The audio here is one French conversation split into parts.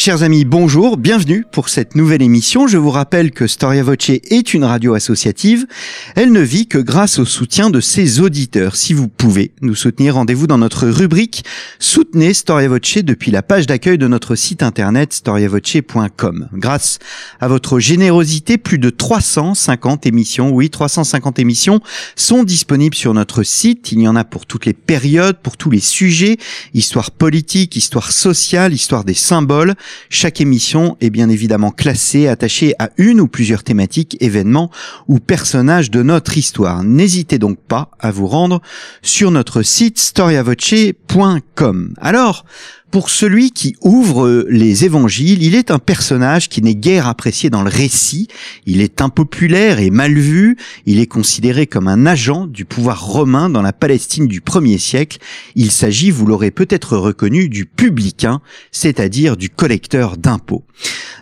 Chers amis, bonjour, bienvenue pour cette nouvelle émission. Je vous rappelle que Storia Voce est une radio associative. Elle ne vit que grâce au soutien de ses auditeurs. Si vous pouvez nous soutenir, rendez-vous dans notre rubrique Soutenez Storia Voce depuis la page d'accueil de notre site internet storiavoce.com. Grâce à votre générosité, plus de 350 émissions, oui, 350 émissions sont disponibles sur notre site. Il y en a pour toutes les périodes, pour tous les sujets, histoire politique, histoire sociale, histoire des symboles. Chaque émission est bien évidemment classée, attachée à une ou plusieurs thématiques, événements ou personnages de notre histoire. N'hésitez donc pas à vous rendre sur notre site storiavoce.com. Alors, pour celui qui ouvre les évangiles, il est un personnage qui n'est guère apprécié dans le récit, il est impopulaire et mal vu, il est considéré comme un agent du pouvoir romain dans la Palestine du 1er siècle, il s'agit, vous l'aurez peut-être reconnu, du publicain, c'est-à-dire du collecteur d'impôts.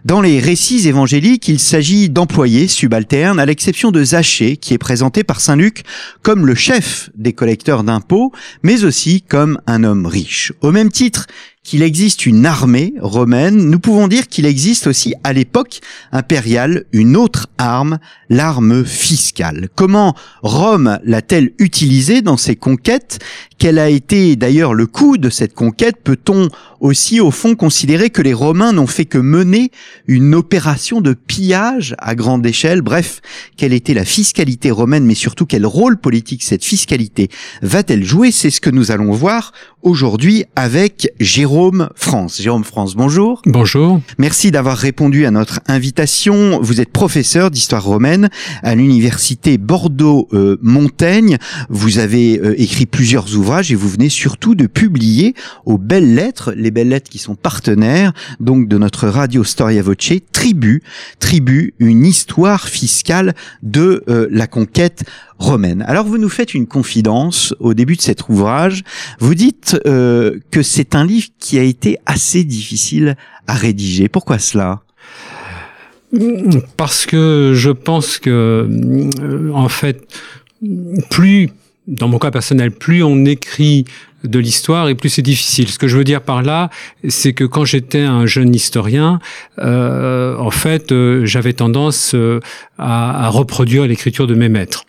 Dans les récits évangéliques, il s'agit d'employés subalternes, à l'exception de Zachée, qui est présenté par Saint Luc comme le chef des collecteurs d'impôts, mais aussi comme un homme riche. Au même titre qu'il existe une armée romaine, nous pouvons dire qu'il existe aussi à l'époque impériale une autre arme, l'arme fiscale. Comment Rome l'a-t-elle utilisée dans ses conquêtes? Quel a été d'ailleurs le coût de cette conquête? Peut-on aussi au fond considérer que les Romains n'ont fait que mener une opération de pillage à grande échelle Bref, quelle était la fiscalité romaine, mais surtout quel rôle politique cette fiscalité va-t-elle jouer? C'est ce que nous allons voir aujourd'hui avec Jérôme France. Jérôme France, bonjour. Bonjour. Merci d'avoir répondu à notre invitation. Vous êtes professeur d'histoire romaine à l'université Bordeaux-Montaigne. vous avez euh, écrit plusieurs ouvrages et vous venez surtout de publier aux belles lettres, les belles lettres qui sont partenaires donc de notre radio Storia Voce, Tribu, Tribu, une histoire fiscale de euh, la conquête romaine. Alors vous nous faites une confidence au début de cet ouvrage. Vous dites euh, que c'est un livre qui a été assez difficile à rédiger. Pourquoi cela? Parce que je pense que, euh, en fait, plus, dans mon cas personnel, plus on écrit de l'histoire et plus c'est difficile. Ce que je veux dire par là, c'est que quand j'étais un jeune historien, euh, en fait, euh, j'avais tendance euh, à, à, reproduire l'écriture de mes maîtres.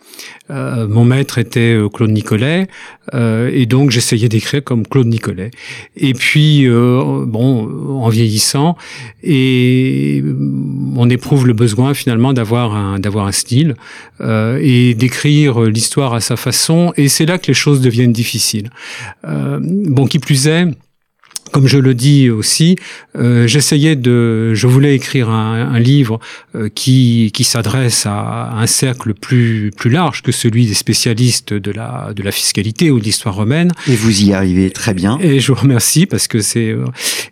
Euh, mon maître était Claude Nicolet, et donc j'essayais d'écrire comme Claude Nicolet. Et puis, bon, en vieillissant, et on éprouve le besoin finalement d'avoir un d'avoir un style et d'écrire l'histoire à sa façon, et c'est là que les choses deviennent difficiles. bon, qui plus est comme je le dis aussi, euh, j'essayais de, je voulais écrire un, un livre euh, qui qui s'adresse à, un cercle plus plus large que celui des spécialistes de la de la fiscalité ou de l'histoire romaine. Et vous y arrivez très bien. Et je vous remercie parce que c'est euh,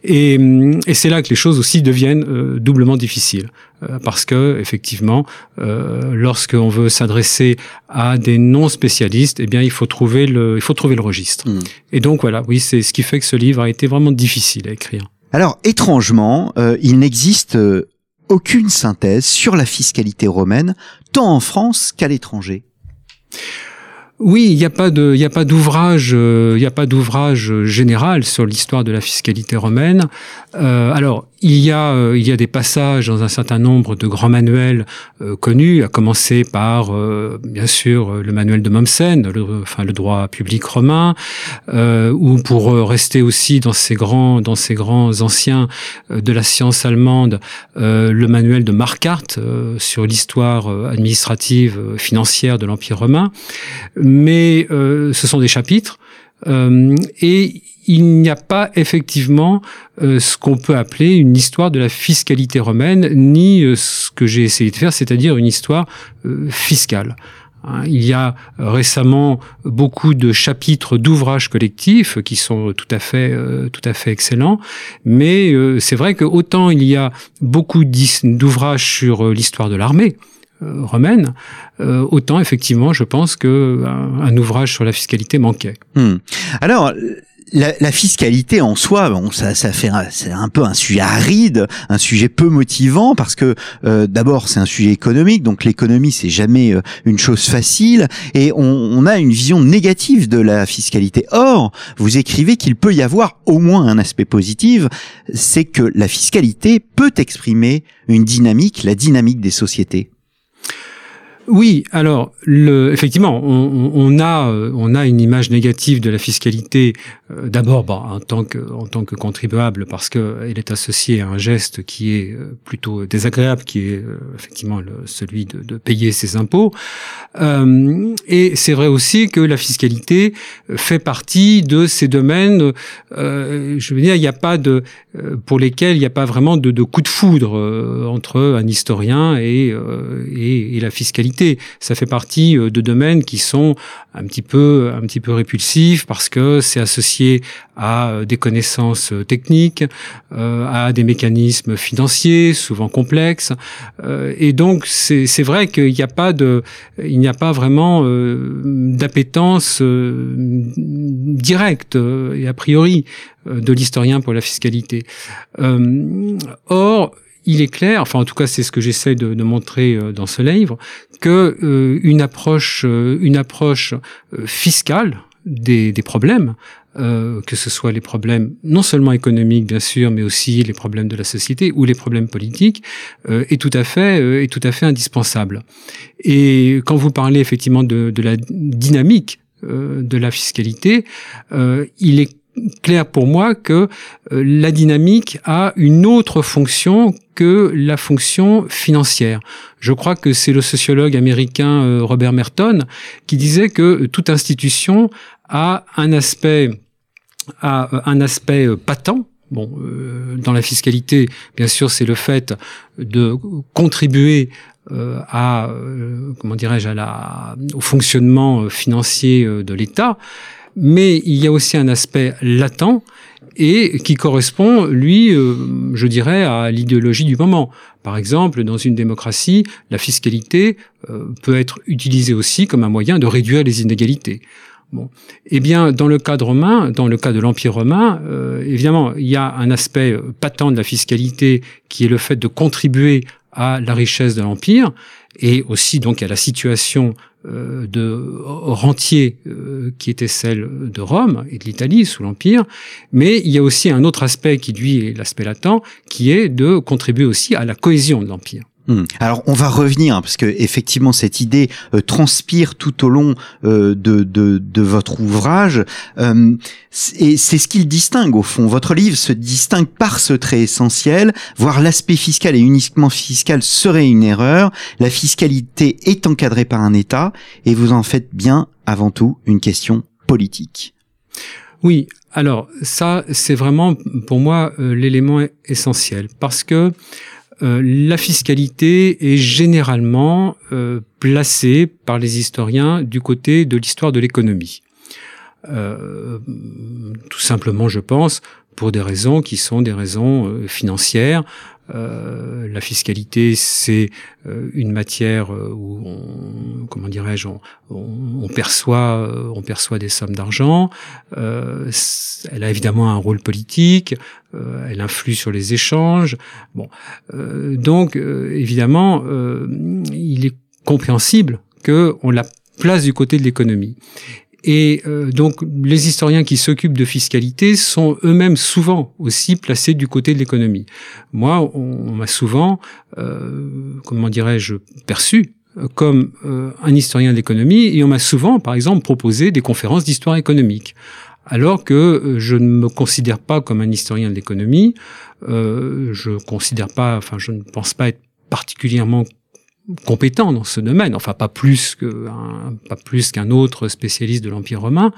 et, et c'est là que les choses aussi deviennent euh, doublement difficiles. Euh, parce que effectivement, euh, lorsqu'on veut s'adresser à des non spécialistes, eh bien, il faut trouver le, il faut trouver le registre. Mm. Et donc voilà, oui, c'est ce qui fait que ce livre a été vraiment difficile à écrire. Alors étrangement, euh, il n'existe euh, aucune synthèse sur la fiscalité romaine, tant en France qu'à l'étranger. Oui, il n'y a pas de, il a d'ouvrage, il a pas d'ouvrage général sur l'histoire de la fiscalité romaine. Euh, alors, il y a, euh, il y a des passages dans un certain nombre de grands manuels euh, connus, à commencer par, bien sûr, le manuel de Mommsen, le, enfin le droit public romain, ou pour rester aussi dans ces grands, dans ces grands anciens de la science allemande, le manuel de Marquardt sur l'histoire administrative financière de l'Empire romain. Mais ce sont des chapitres. et il n'y a pas effectivement euh, ce qu'on peut appeler une histoire de la fiscalité romaine, ni euh, ce que j'ai essayé de faire, c'est-à-dire une histoire euh, fiscale. Hein, il y a récemment beaucoup de chapitres d'ouvrages collectifs qui sont tout à fait, tout à fait excellents, mais c'est vrai que autant il y a beaucoup d'ouvrages sur l'histoire de l'armée, romaine, autant effectivement, je pense que un, ouvrage sur la fiscalité manquait. Hmm. Alors, la, la, fiscalité en soi, bon, ça, ça fait c'est un peu un sujet aride, un sujet peu motivant parce que euh, d'abord c'est un sujet économique, donc l'économie c'est jamais euh, une chose facile et on, on, a une vision négative de la fiscalité. Or, vous écrivez qu'il peut y avoir au moins un aspect positif, c'est que la fiscalité peut exprimer une dynamique, la dynamique des sociétés. Oui, alors le, effectivement, on, a euh, on a une image négative de la fiscalité. Euh, d'abord, bon, en tant que en tant que contribuable, parce que elle est associée à un geste qui est euh, plutôt désagréable, qui est effectivement celui de, payer ses impôts. Euh, et c'est vrai aussi que la fiscalité fait partie de ces domaines. je veux dire, il n'y a pas de pour lesquels il n'y a pas vraiment de, coup de foudre entre un historien et, et la fiscalité ça fait partie euh, de domaines qui sont un petit peu, un petit peu répulsifs parce que c'est associé à euh, des connaissances euh, techniques, à des mécanismes financiers souvent complexes, et donc c'est vrai qu'il n'y a pas de, il n'y a pas vraiment d'appétence directe et a priori de l'historien pour la fiscalité. or, il est clair, enfin en tout cas c'est ce que j'essaie de, de, montrer euh, dans ce livre, que euh, une approche, euh, une approche fiscale des, des problèmes, que ce soit les problèmes non seulement économiques bien sûr, mais aussi les problèmes de la société ou les problèmes politiques, est tout à fait est tout à fait indispensable. Et quand vous parlez effectivement de, de la dynamique de la fiscalité, il est clair pour moi que euh, la dynamique a une autre fonction que la fonction financière. Je crois que c'est le sociologue américain euh, Robert Merton qui disait que toute institution a un aspect a un aspect euh, patent Bon, dans la fiscalité, bien sûr, c'est le fait de contribuer à, comment dirais-je, à la, au fonctionnement financier de l'État mais il y a aussi un aspect latent et qui correspond, lui, euh, je dirais, à l'idéologie du moment. Par exemple, dans une démocratie, la fiscalité euh, peut être utilisée aussi comme un moyen de réduire les inégalités. Bon. Eh bien, dans le cadre romain, dans le cas de l'Empire romain, euh, évidemment, il y a un aspect patent de la fiscalité qui est le fait de contribuer à la richesse de l'Empire et aussi donc à la situation de rentier euh, qui était celle de Rome et de l'Italie sous l'Empire, mais il y a aussi un autre aspect qui lui est l'aspect latent, qui est de contribuer aussi à la cohésion de l'Empire. Hmm. Alors on va revenir hein, parce que effectivement cette idée euh, transpire tout au long euh, de, de, de, votre ouvrage euh, et c'est ce qu'il distingue au fond. Votre livre se distingue par ce trait essentiel. Voir l'aspect fiscal et uniquement fiscal serait une erreur. La fiscalité est encadrée par un État et vous en faites bien avant tout une question politique. Oui, alors ça c'est vraiment pour moi l'élément essentiel parce que euh, la fiscalité est généralement euh, placée par les historiens du côté de l'histoire de l'économie. Euh, tout simplement, je pense, pour des raisons qui sont des raisons financières. Euh, la fiscalité, c'est euh, une matière euh, où, on, comment dirais-je, on, on, perçoit, on perçoit des sommes d'argent. elle a évidemment un rôle politique. elle influe sur les échanges. Bon, donc évidemment, il est compréhensible que on la place du côté de l'économie. Et euh, donc les historiens qui s'occupent de fiscalité sont eux-mêmes souvent aussi placés du côté de l'économie. Moi, on, m'a souvent, euh, comment dirais-je, perçu comme euh, un historien de l'économie et on m'a souvent, par exemple, proposé des conférences d'histoire économique. Alors que je ne me considère pas comme un historien de l'économie, je considère pas, enfin, je ne pense pas être particulièrement compétent dans ce domaine, enfin pas plus que pas plus qu'un autre spécialiste de l'Empire romain.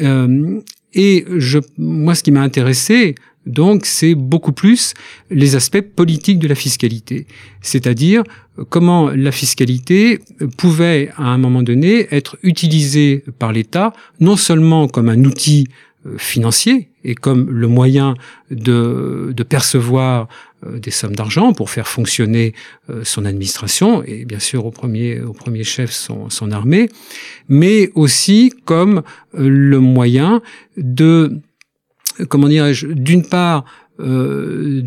Euh, et je, moi, ce qui m'a intéressé, donc, c'est beaucoup plus les aspects politiques de la fiscalité, c'est-à-dire comment la fiscalité pouvait, à un moment donné, être utilisée par l'État, non seulement comme un outil euh, financier et comme le moyen de, de percevoir des sommes d'argent pour faire fonctionner son administration et bien sûr au premier, au premier chef son, son armée, mais aussi comme le moyen de, comment dirais-je, d'une part, de,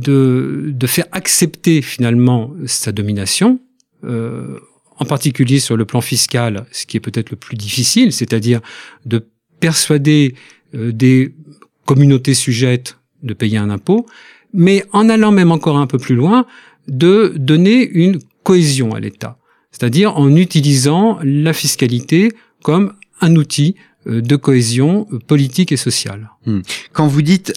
de faire accepter finalement sa domination, euh, en particulier sur le plan fiscal, ce qui est peut-être le plus difficile, c'est-à-dire de persuader euh, des communautés sujettes de payer un impôt, mais en allant même encore un peu plus loin, de donner une cohésion à l'État, c'est-à-dire en utilisant la fiscalité comme un outil euh, de cohésion politique et sociale. Hmm. Quand vous dites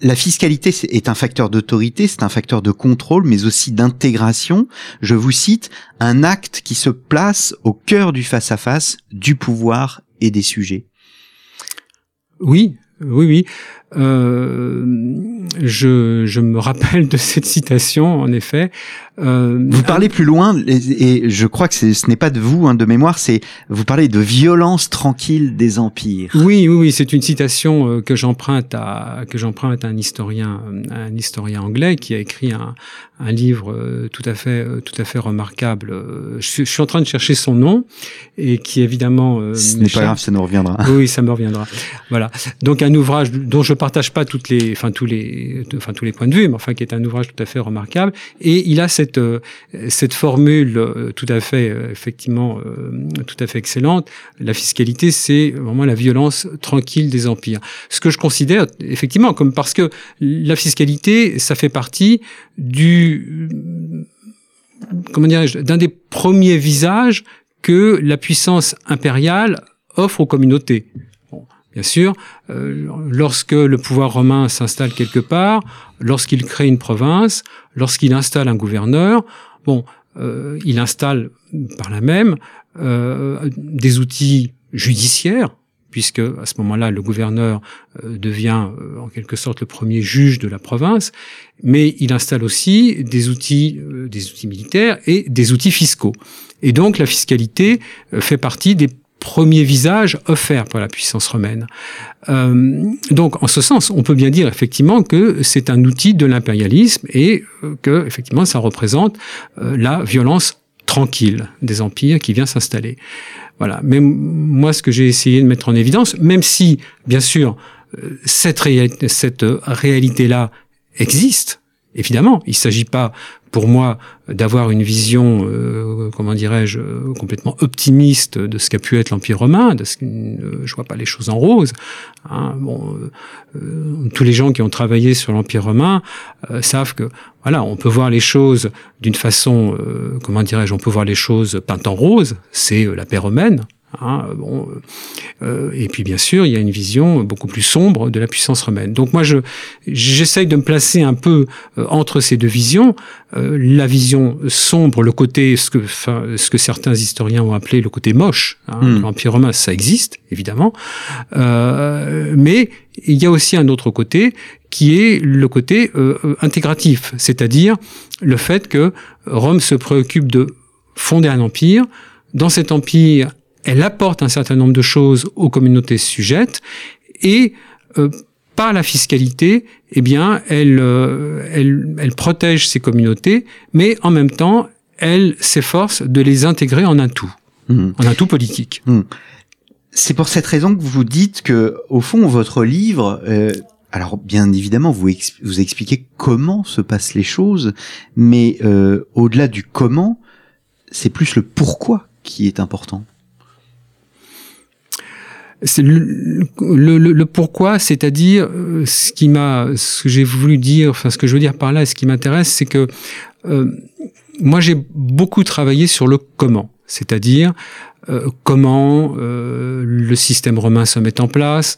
la fiscalité est un facteur d'autorité, c'est un facteur de contrôle, mais aussi d'intégration. Je vous cite, un acte qui se place au cœur du face-à-face du pouvoir et des sujets. Oui, oui, oui. Euh, je, je, me rappelle de cette citation, en effet. Euh, vous parlez plus loin, et, je crois que ce n'est pas de vous, hein, de mémoire, c'est vous parlez de violence tranquille des empires. Oui, oui, oui, c'est une citation euh, que j'emprunte à que j'emprunte à un historien, un historien anglais qui a écrit un, un livre tout à fait, tout à fait remarquable. Je suis, en train de chercher son nom et qui évidemment. Ce n'est pas grave, ça nous reviendra. Oui, ça me reviendra. Voilà. Donc un ouvrage dont je partage pas toutes les, enfin tous les, enfin tous les points de vue, mais enfin qui est un ouvrage tout à fait remarquable. Et il a cette euh, cette formule euh, tout à fait euh, effectivement tout à fait excellente. La fiscalité, c'est vraiment la violence tranquille des empires. Ce que je considère effectivement comme parce que la fiscalité, ça fait partie du comment dirais-je d'un des premiers visages que la puissance impériale offre aux communautés. Bien sûr, euh, lorsque le pouvoir romain s'installe quelque part, lorsqu'il crée une province, lorsqu'il installe un gouverneur, bon, euh, il installe par là même euh, des outils judiciaires, puisque à ce moment-là, le gouverneur devient en quelque sorte le premier juge de la province, mais il installe aussi des outils, des outils militaires et des outils fiscaux. Et donc la fiscalité fait partie des premier visage offert par la puissance romaine. Euh, donc, en ce sens, on peut bien dire effectivement que c'est un outil de l'impérialisme et euh, que effectivement ça représente euh, la violence tranquille des empires qui vient s'installer. Voilà. Mais moi, ce que j'ai essayé de mettre en évidence, même si, bien sûr, cette, cette réalité-là existe, évidemment, il ne s'agit pas pour moi d'avoir une vision, euh, comment dirais-je, complètement optimiste de ce qu'a pu être l'Empire romain. De ce, euh, je vois pas les choses en rose. Hein. Bon, euh, tous les gens qui ont travaillé sur l'Empire romain savent que voilà, on peut voir les choses d'une façon, comment dirais-je, on peut voir les choses peintes en rose. C'est la paix romaine. Hein, bon, euh, et puis bien sûr, il y a une vision beaucoup plus sombre de la puissance romaine. Donc moi, je j'essaye de me placer un peu euh, entre ces deux visions. Euh, la vision sombre, le côté ce que ce que certains historiens ont appelé le côté moche. Hein, hmm. L'empire romain, ça existe évidemment, mais il y a aussi un autre côté qui est le côté intégratif, c'est-à-dire le fait que Rome se préoccupe de fonder un empire. Dans cet empire, elle apporte un certain nombre de choses aux communautés sujettes et euh, par la fiscalité, eh bien, elle, euh, elle, elle, protège ces communautés, mais en même temps, elle s'efforce de les intégrer en un tout, mmh. en un tout politique. Mmh. C'est pour cette raison que vous dites que, au fond, votre livre, euh, alors bien évidemment, vous, vous expliquez comment se passent les choses, mais euh, au-delà du comment, c'est plus le pourquoi qui est important le, pourquoi, c'est-à-dire euh, ce qui m'a, ce que j'ai voulu dire, enfin ce que je veux dire par là, ce qui m'intéresse, c'est que euh, moi j'ai beaucoup travaillé sur le comment, c'est-à-dire euh, comment le système romain se met en place,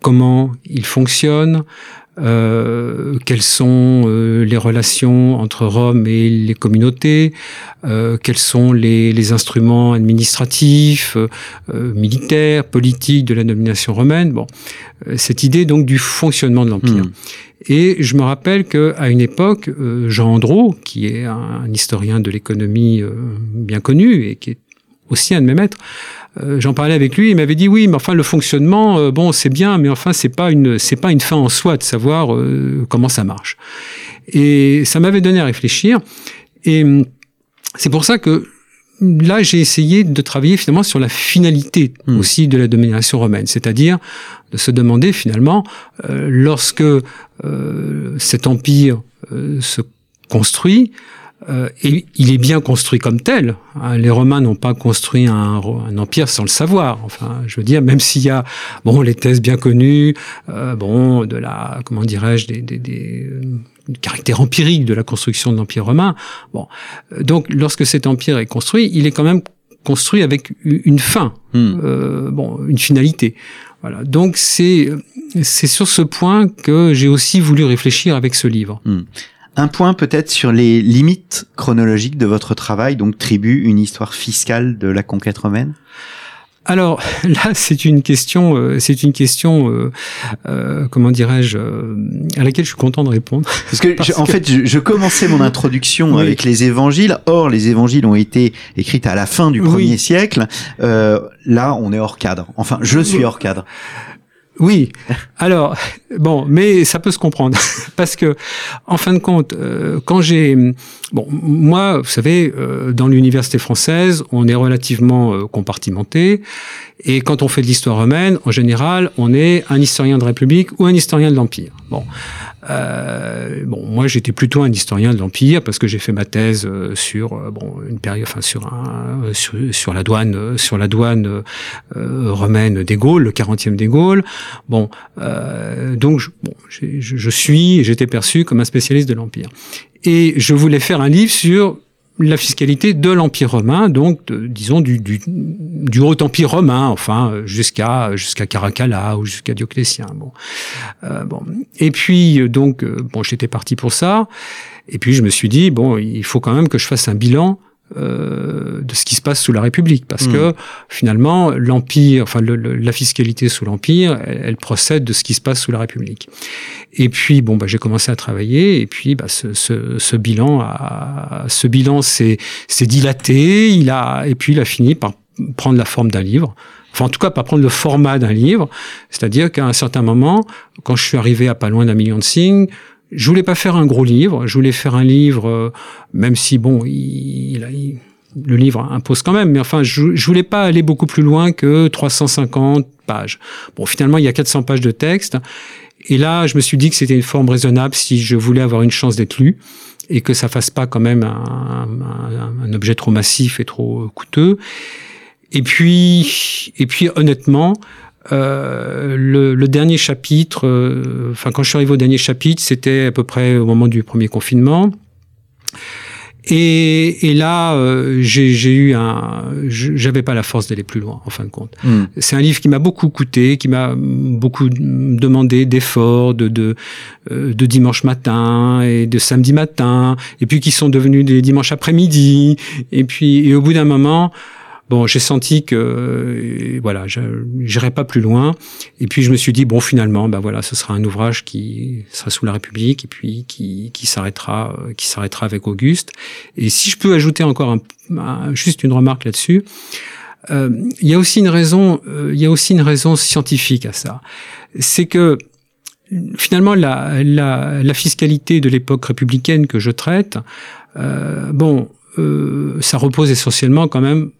comment il fonctionne, euh, quelles sont euh, les relations entre Rome et les communautés, euh, quels sont les, les instruments administratifs, euh, militaires, politiques de la domination romaine? Bon, cette idée donc du fonctionnement de l'empire. Hmm. Et je me rappelle que à une époque, Jean Andro, qui est un, historien de l'économie bien connu et qui est aussi un de mes maîtres, j'en parlais avec lui, il m'avait dit oui, mais enfin le fonctionnement, bon, c'est bien, mais enfin c'est pas une c'est pas une fin en soi de savoir comment ça marche. Et ça m'avait donné à réfléchir. Et hum, c'est pour ça que là, j'ai essayé de travailler finalement sur la finalité hmm. aussi de la domination romaine, c'est-à-dire de se demander finalement, euh, lorsque euh, cet empire euh, se construit, et il est bien construit comme tel. Hein, les Romains n'ont pas construit un, un, empire sans le savoir. Enfin, je veux dire, même s'il y a bon les thèses bien connues, bon de la comment dirais-je des, des, des caractère empirique de la construction de l'Empire romain. Bon, donc lorsque cet empire est construit, il est quand même construit avec une fin, hmm. euh, bon, une finalité. Voilà. Donc c'est c'est sur ce point que j'ai aussi voulu réfléchir avec ce livre. Hmm. Un point peut-être sur les limites chronologiques de votre travail, donc Tribu, une histoire fiscale de la conquête romaine? Alors là, c'est une question, euh, c'est une question, euh, euh, comment dirais-je, à laquelle je suis content de répondre. Parce que, en fait, je, commençais mon introduction avec les évangiles. Or, les évangiles ont été écrits à la fin du premier siècle. là, on est hors cadre. Enfin, je suis hors cadre. Oui. Alors, bon, mais ça peut se comprendre parce que, en fin de compte, euh, quand j'ai, bon, moi, vous savez, euh, dans l'université française, on est relativement euh, compartimenté, et quand on fait de l'histoire romaine, en général, on est un historien de République ou un historien de l'Empire. Bon, euh, bon, moi j'étais plutôt un historien de l'Empire parce que j'ai fait ma thèse euh, sur euh, bon une période, enfin sur un euh, sur, sur la douane sur la douane romaine des Gaules, le 40e des Gaules. Bon, donc je, bon, je suis, j'étais perçu comme un spécialiste de l'Empire et je voulais faire un livre sur la fiscalité de l'Empire romain, donc disons du, du, du, Haut Empire romain, enfin jusqu'à jusqu'à Caracalla ou jusqu'à Dioclétien. Bon, euh, bon. Et puis donc euh, bon, j'étais parti pour ça. Et puis je me suis dit bon, il faut quand même que je fasse un bilan euh, de ce qui se passe sous la République, parce mmh. que finalement l'empire, enfin le, la fiscalité sous l'empire, elle, procède de ce qui se passe sous la République. Et puis bon, bah, j'ai commencé à travailler, et puis bah, ce, ce, ce bilan, a, ce bilan s'est dilaté, il a, et puis il a fini par prendre la forme d'un livre. Enfin, en tout cas, pas prendre le format d'un livre. C'est-à-dire qu'à un certain moment, quand je suis arrivé à pas loin d'un million de signes, je voulais pas faire un gros livre, je voulais faire un livre, euh, même si bon, il, il, le livre impose quand même, mais enfin, je, je voulais pas aller beaucoup plus loin que 350 pages. Bon, finalement, il y a 400 pages de texte, et là, je me suis dit que c'était une forme raisonnable si je voulais avoir une chance d'être lu et que ça fasse pas quand même un, un, un objet trop massif et trop coûteux. Et puis, et puis, honnêtement, euh, le, le, dernier chapitre, euh, enfin quand je suis arrivé au dernier chapitre, c'était à peu près au moment du premier confinement. Et, et là, euh, j'ai eu un, j'avais pas la force d'aller plus loin, en fin de compte. Hmm. C'est un livre qui m'a beaucoup coûté, qui m'a beaucoup demandé d'efforts, de, de, euh, de dimanche matin et de samedi matin, et puis qui sont devenus des dimanches après-midi. Et puis, et au bout d'un moment, Bon, j'ai senti que euh, voilà, j'irai pas plus loin. Et puis je me suis dit bon, finalement, ben voilà, ce sera un ouvrage qui sera sous la République et puis qui, qui s'arrêtera, euh, qui s'arrêtera avec Auguste. Et si je peux ajouter encore un, juste une remarque là-dessus. Euh, il y a aussi une raison, euh, il y a aussi une raison scientifique à ça. C'est que finalement la, la, fiscalité de l'époque républicaine que je traite, bon, ça repose essentiellement quand même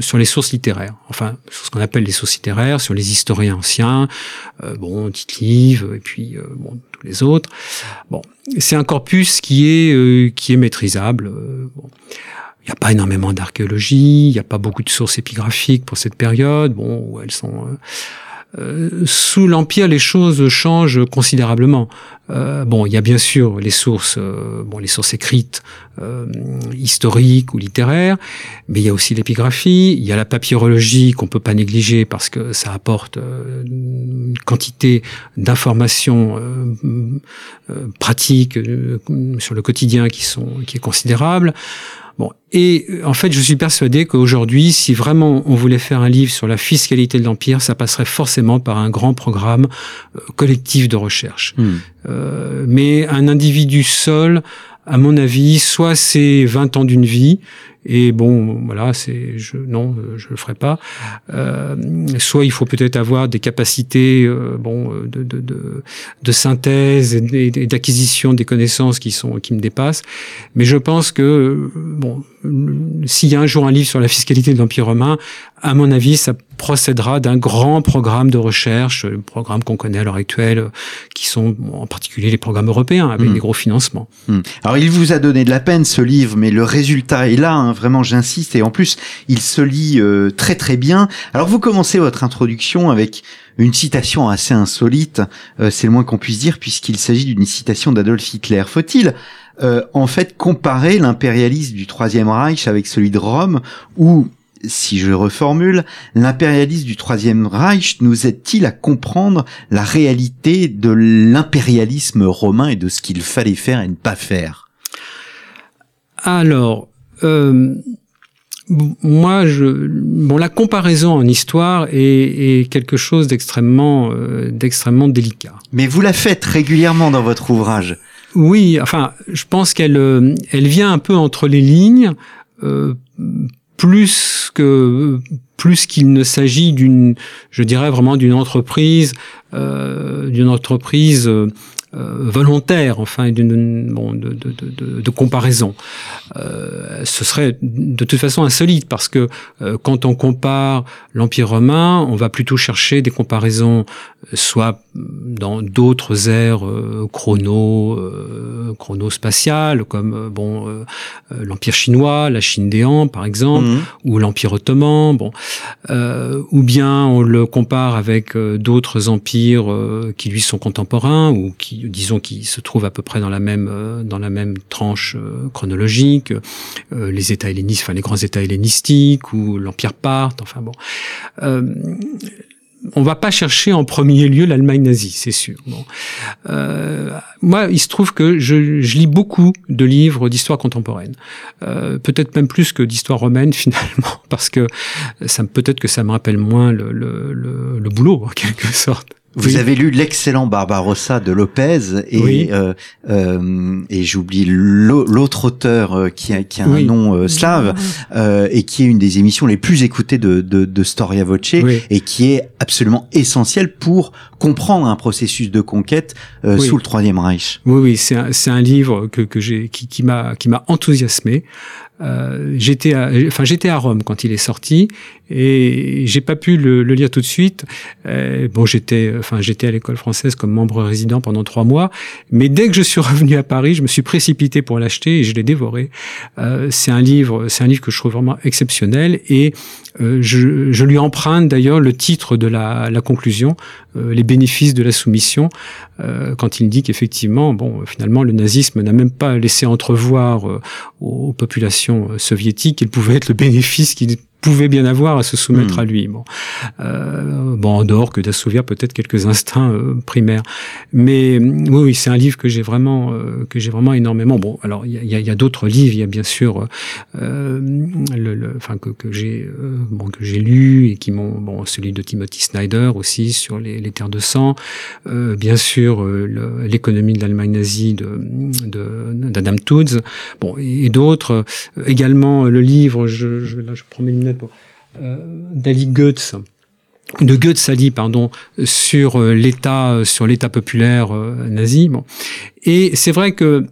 sur les sources littéraires. Enfin, sur ce qu'on appelle les sources littéraires, sur les historiens anciens, euh, bon, Tite-Live, et puis euh, bon, tous les autres. Bon, c'est un corpus qui est euh, qui est maîtrisable. Bon. Il n'y a pas énormément d'archéologie, il n'y a pas beaucoup de sources épigraphiques pour cette période, bon, où elles sont euh, sous l'Empire, les choses changent considérablement. Euh, bon, il y a bien sûr les sources, euh, bon, les sources écrites, historiques ou littéraires, mais il y a aussi l'épigraphie, il y a la papyrologie qu'on peut pas négliger parce que ça apporte une quantité d'informations pratiques sur le quotidien qui sont qui est considérable. Bon, et euh, en fait, je suis persuadé qu'aujourd'hui, si vraiment on voulait faire un livre sur la fiscalité de l'empire, ça passerait forcément par un grand programme euh, collectif de recherche. Hmm. Euh, mais un individu seul, à mon avis, soit c'est 20 ans d'une vie, Et bon, voilà, c'est je non, je le ferai pas. Euh, soit il faut peut-être avoir des capacités, euh, bon, de, de, de, de synthèse et d'acquisition des connaissances qui sont qui me dépassent. Mais je pense que bon, s'il y a un jour un livre sur la fiscalité de l'Empire romain, à mon avis, ça procédera d'un grand programme de recherche, le programme qu'on connaît à l'heure actuelle, qui sont en particulier les programmes européens avec mmh. des gros financements. Mmh. Alors il vous a donné de la peine ce livre, mais le résultat est là, hein, vraiment j'insiste, et en plus il se lit euh, très très bien. Alors vous commencez votre introduction avec une citation assez insolite, euh, c'est le moins qu'on puisse dire, puisqu'il s'agit d'une citation d'Adolf Hitler. Faut-il euh, en fait comparer l'impérialisme du Troisième Reich avec celui de Rome, ou si je reformule, l'impérialisme du Troisième Reich nous aide-t-il à comprendre la réalité de l'impérialisme romain et de ce qu'il fallait faire et ne pas faire? Alors, euh, moi, je, bon, la comparaison en histoire est, est quelque chose d'extrêmement, euh, d'extrêmement délicat. Mais vous la faites régulièrement dans votre ouvrage. Oui, enfin, je pense qu'elle, euh, elle vient un peu entre les lignes. Euh, plus que plus qu'il ne s'agit d'une, je dirais vraiment d'une entreprise, euh, d'une entreprise volontaire, enfin, d'une bon, de, de, de, de, comparaison. Euh, ce serait de toute façon insolite parce que euh, quand on compare l'Empire romain, on va plutôt chercher des comparaisons soit dans d'autres ères euh, chrono, euh, chronospatiales, comme bon l'Empire chinois, la Chine des Han, par exemple, mhm. ou l'Empire ottoman, bon, ou bien on le compare avec d'autres empires qui lui sont contemporains ou qui disons, qui se trouvent à peu près dans la même, euh, dans la même tranche euh, chronologique, euh, les États hellénistes, enfin les grands États hellénistiques ou l'Empire parthe, enfin bon. Euh, on va pas chercher en premier lieu l'Allemagne nazie, c'est sûr. Euh, moi, il se trouve que je, je lis beaucoup de livres d'histoire contemporaine, euh, peut-être même plus que d'histoire romaine finalement, parce que ça peut-être que ça me rappelle moins le, le, le, le boulot en quelque sorte. Vous avez lu l'excellent Barbarossa de Lopez et euh, euh, et j'oublie l'autre auteur euh, qui a qui a un nom euh, slave euh, et qui est une des émissions les plus écoutées de de, de Storia Voce et qui est absolument essentiel pour comprendre un processus de conquête sous le Troisième Reich. Oui oui c'est un, c'est un livre que que j'ai qui qui m'a qui m'a enthousiasmé. Euh, j'étais, à, enfin j'étais à Rome quand il est sorti et j'ai pas pu le, le, lire tout de suite. Euh, bon, j'étais, enfin j'étais à l'école française comme membre résident pendant trois mois, mais dès que je suis revenu à Paris, je me suis précipité pour l'acheter et je l'ai dévoré. Euh, c'est un livre, c'est un livre que je trouve vraiment exceptionnel et euh, je, je, lui emprunte d'ailleurs le titre de la, la conclusion, euh, les bénéfices de la soumission, euh, quand il dit qu'effectivement, bon, finalement, le nazisme n'a même pas laissé entrevoir aux populations soviétiques qu'il pouvait être le bénéfice qu'il pouvait bien avoir à se soumettre hmm. à lui. Bon, euh, bon en dehors que d'assouvir peut-être quelques instincts euh, primaires. Mais oui, oui c'est un livre que j'ai vraiment euh, que j'ai vraiment énormément. Bon, alors il y a, y a d'autres livres. Il y a bien sûr, euh, le, le, enfin que, que j'ai bon que j'ai lu et qui m'ont bon celui de Timothy Snyder aussi sur les, les terres de sang. bien sûr, l'économie de l'Allemagne nazie de d'Adam Toots. Bon et, d'autres également le livre. Je, je là je prends mes euh, d'Ali Goetz de Goetz Ali pardon sur euh, l'état euh, sur l'état populaire nazi bon. Et c'est vrai que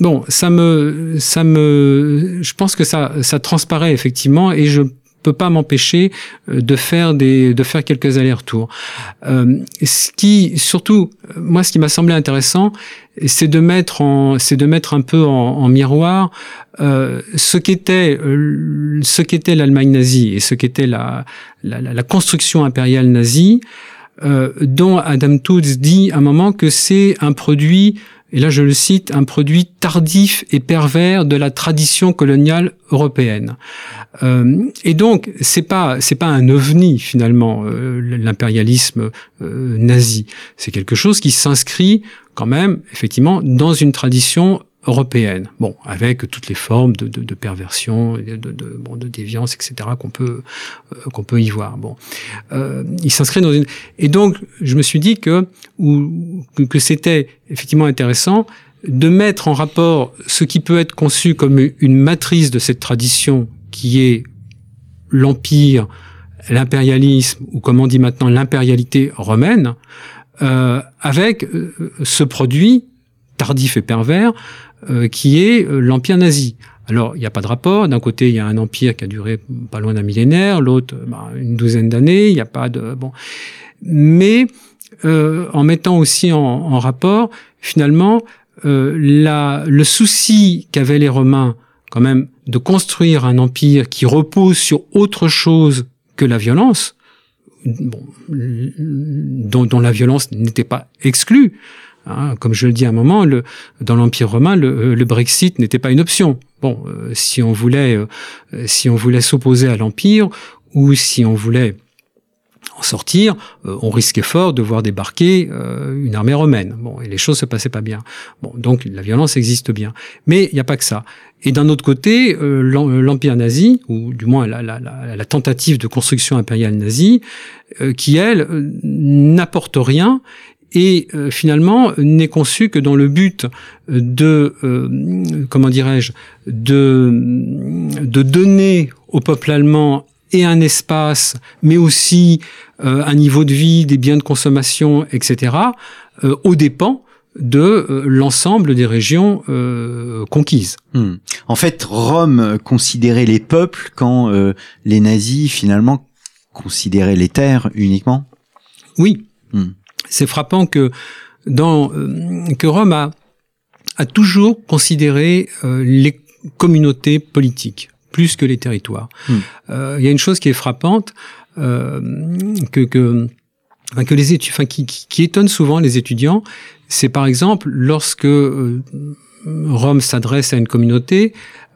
bon ça me ça me je pense que ça ça transparaît effectivement et je peux pas m'empêcher de faire des de faire quelques allers-retours. Euh, ce qui surtout moi ce qui m'a semblé intéressant c'est de mettre en c'est de mettre un peu en, en miroir euh, ce qu'était euh, ce qu'était l'Allemagne nazie et ce qu'était la, la, la, construction impériale nazie, euh, dont Adam Toots dit à un moment que c'est un produit et là je le cite, un produit tardif et pervers de la tradition coloniale européenne. Euh, et donc c'est pas c'est pas un ovni finalement euh, l'impérialisme euh, nazi, c'est quelque chose qui s'inscrit quand même effectivement dans une tradition européenne. Bon, avec toutes les formes de, de, de perversion, de, de, bon, de déviance, etc. qu'on peut euh, qu'on peut y voir. Bon, euh, il s'inscrit dans une et donc je me suis dit que ou que, c'était effectivement intéressant de mettre en rapport ce qui peut être conçu comme une matrice de cette tradition qui est l'empire, l'impérialisme, ou comme on dit maintenant l'impérialité romaine, euh, avec euh, ce produit tardif et pervers euh, qui est euh, l'empire nazi. Alors, il n'y a pas de rapport. D'un côté, il y a un empire qui a duré pas loin d'un millénaire, l'autre bah, une douzaine d'années. Il n'y a pas de bon, mais euh, en mettant aussi en, en rapport, finalement, euh, la, le souci qu'avaient les Romains, quand même, de construire un empire qui repose sur autre chose que la violence, bon, dont, dont la violence n'était pas exclue. Hein, comme je le dis à un moment, le, dans l'Empire romain, le, le Brexit n'était pas une option. Bon, euh, si on voulait, euh, si on voulait s'opposer à l'Empire ou si on voulait en sortir, euh, on risquait fort de voir débarquer une armée romaine. Bon, et les choses se passaient pas bien. Bon, donc la violence existe bien, mais il n'y a pas que ça. Et d'un autre côté, l'empire nazi, ou du moins la, la, la, la, tentative de construction impériale nazie, qui elle n'apporte rien et euh, finalement n'est conçu que dans le but de euh, comment dirais-je de de donner au peuple allemand et un espace, mais aussi euh, un niveau de vie, des biens de consommation, etc., aux dépens de l'ensemble des régions conquises. Hmm. En fait, Rome considérait les peuples quand les nazis finalement considéraient les terres uniquement? Oui. Hmm c'est frappant que dans euh, que Rome a, a toujours considéré euh, les communautés politiques plus que les territoires. Hmm. Euh, il y a une chose qui est frappante que que que les études, enfin, qui, qui, étonne souvent les étudiants, c'est par exemple lorsque Rome s'adresse à une communauté,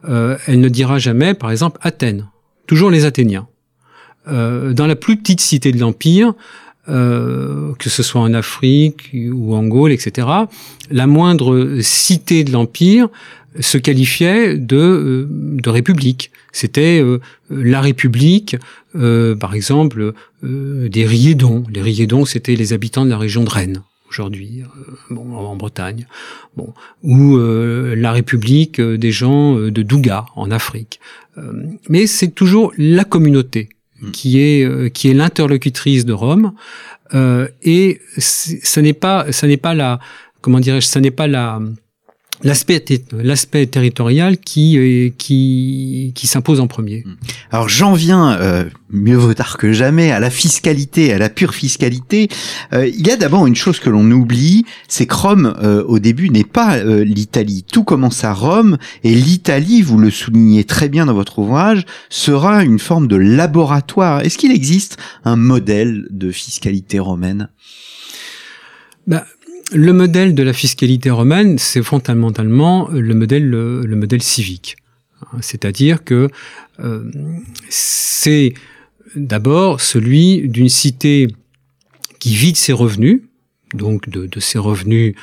elle ne dira jamais, par exemple, Athènes. Toujours les Athéniens. dans la plus petite cité de l'Empire, euh, que ce soit en Afrique ou en Gaule, etc., la moindre cité de l'Empire se qualifiait de, euh, de république. C'était euh, la République, par exemple, des Riédons. Les Riédons, c'était les habitants de la région de Rennes aujourd'hui, bon, en Bretagne, bon, ou la République des gens de Douga en Afrique. mais c'est toujours la communauté Mm. qui est euh, qui est l'interlocutrice de Rome euh, et ce n'est pas ça n'est pas la comment dirais-je ça n'est pas la l'aspect l'aspect territorial qui euh, qui qui s'impose en premier. Hmm. Alors j'en viens euh, mieux vaut tard que jamais à la fiscalité, à la pure fiscalité. Euh, il y a d'abord une chose que l'on oublie, c'est que Rome euh, au début n'est pas euh, l'Italie. Tout commence à Rome et l'Italie, vous le soulignez très bien dans votre ouvrage, sera une forme de laboratoire. Est-ce qu'il existe un modèle de fiscalité romaine? Bah, le modèle de la fiscalité romaine, c'est fondamentalement le modèle, le, modèle civique. C'est-à-dire que euh, c'est d'abord celui d'une cité qui vide ses revenus, donc de, ses revenus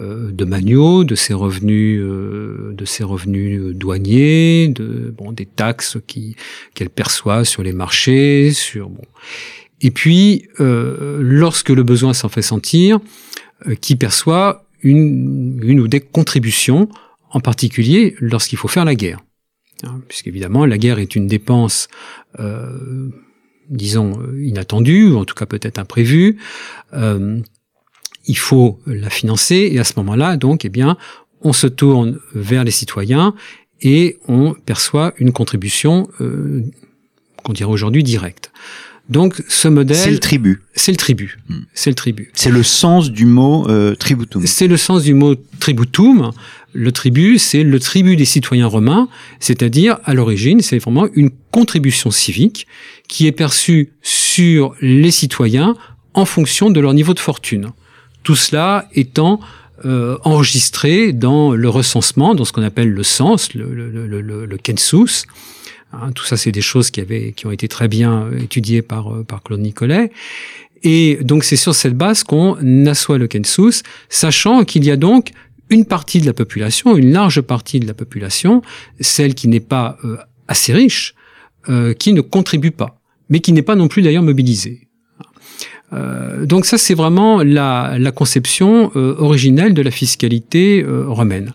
euh, de magno, de ses revenus, euh, de ses revenus douaniers, de bon des taxes qu'elle perçoit sur les marchés, sur bon. Et puis, lorsque le besoin s'en fait sentir, euh, qui perçoit une, une ou des contributions, en particulier lorsqu'il faut faire la guerre. Hein, puisqu'évidemment, la guerre est une dépense, euh, disons, inattendue, ou en tout cas peut-être imprévue. Euh, il faut la financer, et à ce moment-là, donc, eh bien, on se tourne vers les citoyens et on perçoit une contribution euh, qu'on dirait aujourd'hui directe. Donc ce modèle, c'est le tribut. C'est le tribut. Hmm. C'est le tribut. C'est le sens du mot euh, tributum. C'est le sens du mot tributum. Le tribut, c'est le tribut des citoyens romains, c'est-à-dire à, l'origine, c'est vraiment une contribution civique qui est perçue sur les citoyens en fonction de leur niveau de fortune. Tout cela étant euh, enregistré dans le recensement, dans ce qu'on appelle le sens, le, le, le, le census, Hein, tout ça, c'est des choses qui, avaient, qui ont été très bien euh, étudiées par, euh, par Claude Nicolet. Et donc, c'est sur cette base qu'on assoit le census, sachant qu'il y a donc une partie de la population, une large partie de la population, celle qui n'est pas euh, assez riche, qui ne contribue pas, mais qui n'est pas non plus d'ailleurs mobilisée. donc ça, c'est vraiment la, la conception originelle de la fiscalité romaine.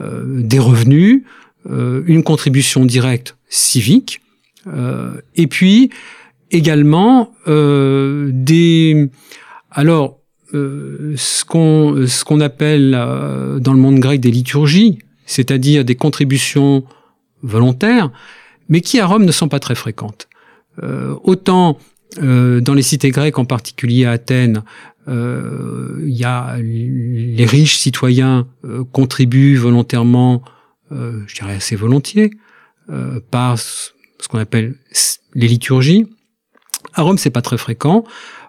des revenus, une contribution directe civique, et puis également des... Alors, euh, ce qu'on ce qu'on appelle euh, dans le monde grec des liturgies, c'est-à-dire des contributions volontaires, mais qui à Rome ne sont pas très fréquentes. Euh, autant dans les cités grecques, en particulier à Athènes, il y a les riches citoyens contribuent volontairement, je dirais assez volontiers, par ce qu'on appelle les liturgies. À Rome, c'est pas très fréquent.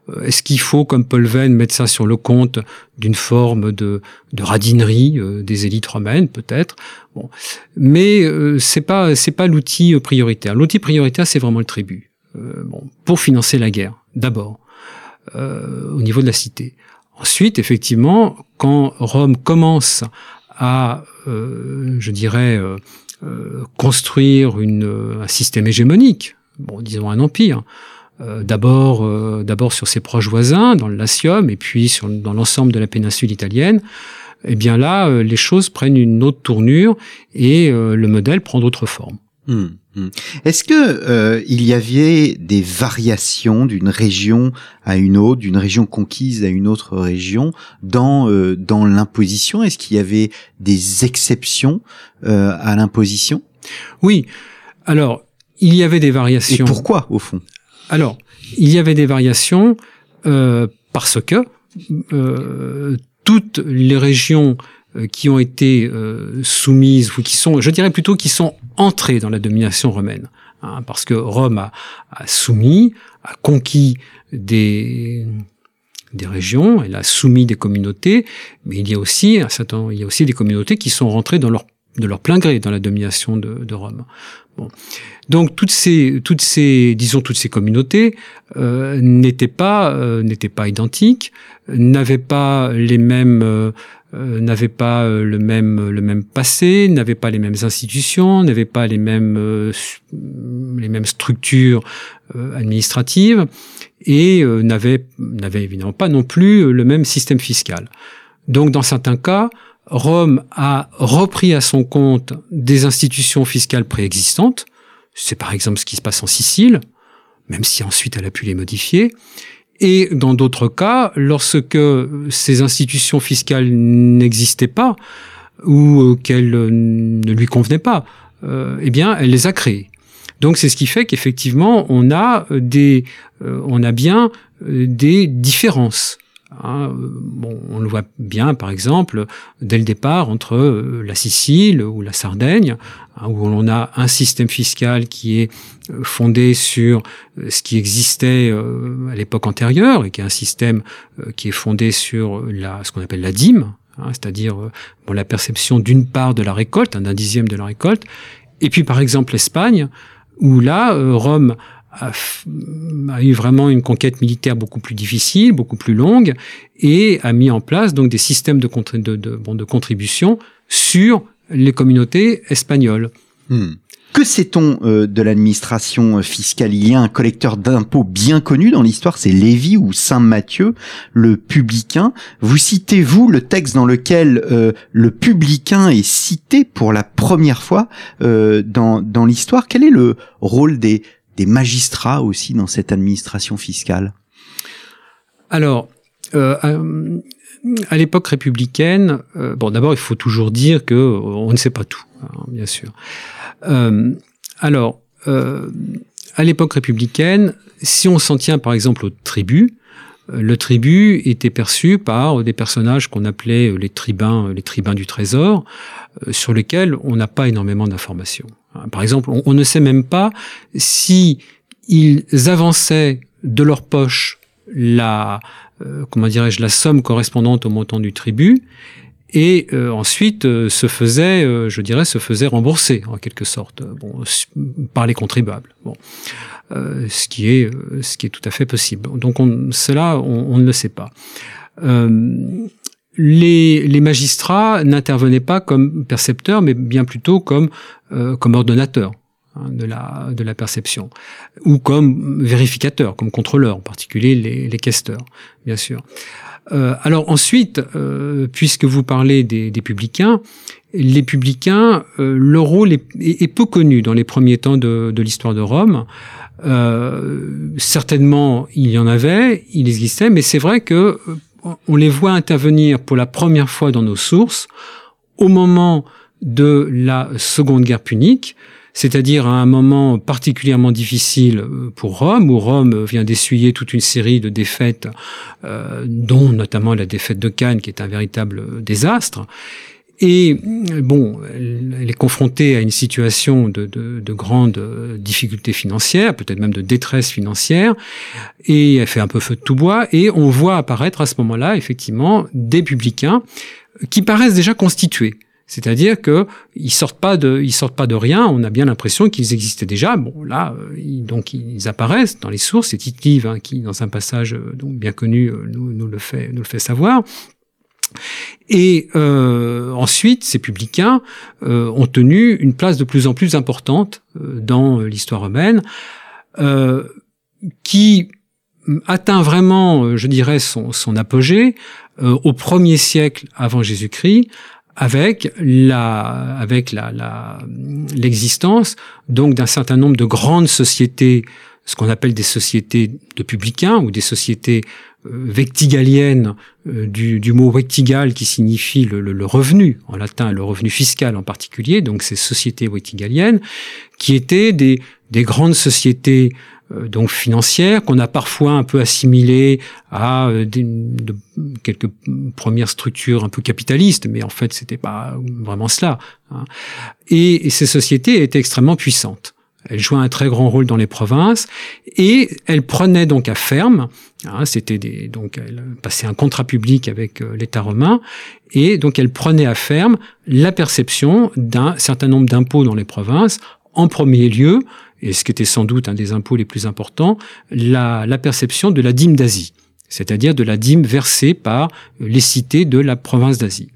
Euh, est-ce qu'il faut, comme Paul Venn, mettre ça sur le compte d'une forme de, de radinerie euh, des élites romaines, peut-être? Bon, mais euh, c'est pas c'est pas l'outil prioritaire. L'outil prioritaire, c'est vraiment le tribut. bon, pour financer la guerre, d'abord, au niveau de la cité. Ensuite, effectivement, quand Rome commence à, je dirais, construire une, un système hégémonique, bon, disons un empire, euh, d'abord euh, d'abord sur ses proches voisins dans le Latium et puis sur, dans l'ensemble de la péninsule italienne eh bien là euh, les choses prennent une autre tournure et le modèle prend d'autres formes hmm. Est-ce que il y avait des variations d'une région à une autre, d'une région conquise à une autre région dans dans l'imposition? Est-ce qu'il y avait des exceptions à l'imposition? Oui. Alors il y avait des variations. Et pourquoi au fond? Alors, il y avait des variations euh, parce que euh, toutes les régions euh, qui ont été soumises ou qui sont, je dirais plutôt, qui sont entrées dans la domination romaine, hein, parce que Rome a, soumis, a conquis des des régions, elle a soumis des communautés, mais il y a aussi un certain, il y a aussi des communautés qui sont rentrées dans leur de leur plein gré dans la domination de, de Rome. Donc toutes ces, toutes ces, disons toutes ces communautés euh, n'étaient pas, euh, n'étaient pas identiques, n'avaient pas les mêmes, euh, n'avaient pas le même, le même passé, n'avaient pas les mêmes institutions, n'avaient pas les mêmes, les mêmes structures administratives et n'avaient, n'avaient évidemment pas non plus le même système fiscal. Donc dans certains cas, Rome a repris à son compte des institutions fiscales préexistantes. C'est par exemple ce qui se passe en Sicile, même si ensuite elle a pu les modifier. Et dans d'autres cas, lorsque ces institutions fiscales n'existaient pas ou qu'elles ne lui convenaient pas, euh, eh bien, elle les a créées. Donc c'est ce qui fait qu'effectivement, on a des, euh, on a bien euh, des différences Hein, bon, on le voit bien, par exemple, dès le départ entre euh, la Sicile ou la Sardaigne, hein, où on a un système fiscal qui est euh, fondé sur euh, ce qui existait à l'époque antérieure et qui est un système qui est fondé sur la, ce qu'on appelle la dîme, hein, c'est-à-dire bon, la perception d'une part de la récolte, d'un dixième de la récolte, et puis par exemple l'Espagne, où là, Rome a, eu vraiment une conquête militaire beaucoup plus difficile, beaucoup plus longue, et a mis en place donc des systèmes de, de, de, bon, de contribution sur les communautés espagnoles. Hmm. Que sait-on euh, de l'administration fiscale? Il y a un collecteur d'impôts bien connu dans l'histoire, c'est Lévi ou Saint Matthieu, le publicain. Vous citez, vous, le texte dans lequel euh, le publicain est cité pour la première fois euh, dans, dans l'histoire? Quel est le rôle des magistrats aussi dans cette administration fiscale Alors, euh, à, l'époque républicaine, euh, bon, d'abord, il faut toujours dire que euh, on ne sait pas tout, hein, bien sûr. Alors, à l'époque républicaine, si on s'en tient par exemple au tribut, le tribut était perçu par des personnages qu'on appelait les tribuns, les tribuns du trésor, sur lesquels on n'a pas énormément d'informations. Par exemple, on, ne sait même pas si ils avançaient de leur poche la, euh, comment dirais-je, la somme correspondante au montant du tribut, et euh, ensuite euh, se faisait, je dirais, se faisait rembourser en quelque sorte, bon, par les contribuables. Bon, ce qui est, ce qui est tout à fait possible. Donc, on, cela, on, on ne le sait pas les, les magistrats n'intervenaient pas comme percepteurs, mais bien plutôt comme, euh, comme ordonnateurs. hein, de, la, de la perception, ou comme vérificateur, comme contrôleur, en particulier les, les questeurs, bien sûr. Euh, alors ensuite, euh, puisque vous parlez des, des publicains, les publicains, euh, leur rôle est, est, peu connu dans les premiers temps de, de l'histoire de Rome. Euh, certainement, il y en avait, il existait, mais c'est vrai que on les voit intervenir pour la première fois dans nos sources au moment de la Seconde Guerre punique, c'est-à-dire à un moment particulièrement difficile euh, pour Rome, où Rome vient d'essuyer toute une série de défaites, euh, dont notamment la défaite de Cannes, qui est un véritable désastre. Et bon, elle est confrontée à une situation de, de, de grande difficulté financière, peut-être même de détresse financière, et elle fait un peu feu de tout bois, et on voit apparaître à ce moment-là, effectivement, des publicains qui paraissent déjà constitués. C'est-à-dire que ils sortent pas de, ils sortent pas de rien. On a bien l'impression qu'ils existaient déjà. Bon, là, euh, ils, donc ils apparaissent dans les sources. C'est Tite hein, qui, dans un passage euh, donc bien connu, euh, nous, le fait, nous le fait savoir. Et euh, ensuite, ces publicains euh, ont tenu une place de plus en plus importante euh, dans l'histoire romaine, qui atteint vraiment, je dirais, son, son apogée au premier siècle avant Jésus-Christ, avec la avec la l'existence donc d'un certain nombre de grandes sociétés ce qu'on appelle des sociétés de publicains ou des sociétés vectigaliennes euh, du, du, mot vectigal qui signifie le, le, le, revenu en latin le revenu fiscal en particulier donc ces sociétés vectigaliennes qui étaient des, des grandes sociétés euh, donc financières qu'on a parfois un peu assimilées à euh, des, de, quelques premières structures un peu capitalistes, mais en fait c'était pas vraiment cela. Hein. Et, ces sociétés étaient extrêmement puissantes. Elles jouaient un très grand rôle dans les provinces et elles prenaient donc à ferme. Hein, c'était donc elles passaient un contrat public avec euh, l'État romain et donc elles prenaient à ferme la perception d'un certain nombre d'impôts dans les provinces. En premier lieu, et ce qui était sans doute un des impôts les plus importants, la, la perception de la dîme d'Asie, c'est-à-dire de la dîme versée par les cités de la province d'Asie.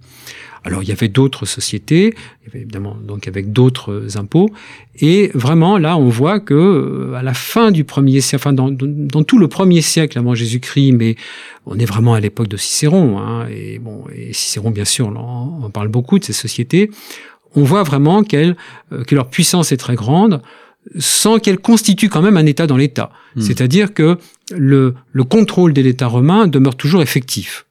Alors il y avait d'autres sociétés, il y avait évidemment donc avec d'autres impôts, et vraiment là on voit que euh, à la fin du premier siècle, enfin dans, dans tout le premier siècle avant Jésus-Christ, mais on est vraiment à l'époque de Cicéron, hein, et bon et Cicéron bien sûr on, on parle beaucoup de ces sociétés, on voit vraiment qu'elles, euh, que leur puissance est très grande sans qu'elle constitue quand même un État dans l'État. Mmh. C'est-à-dire que le, le contrôle de l'État romain demeure toujours effectif.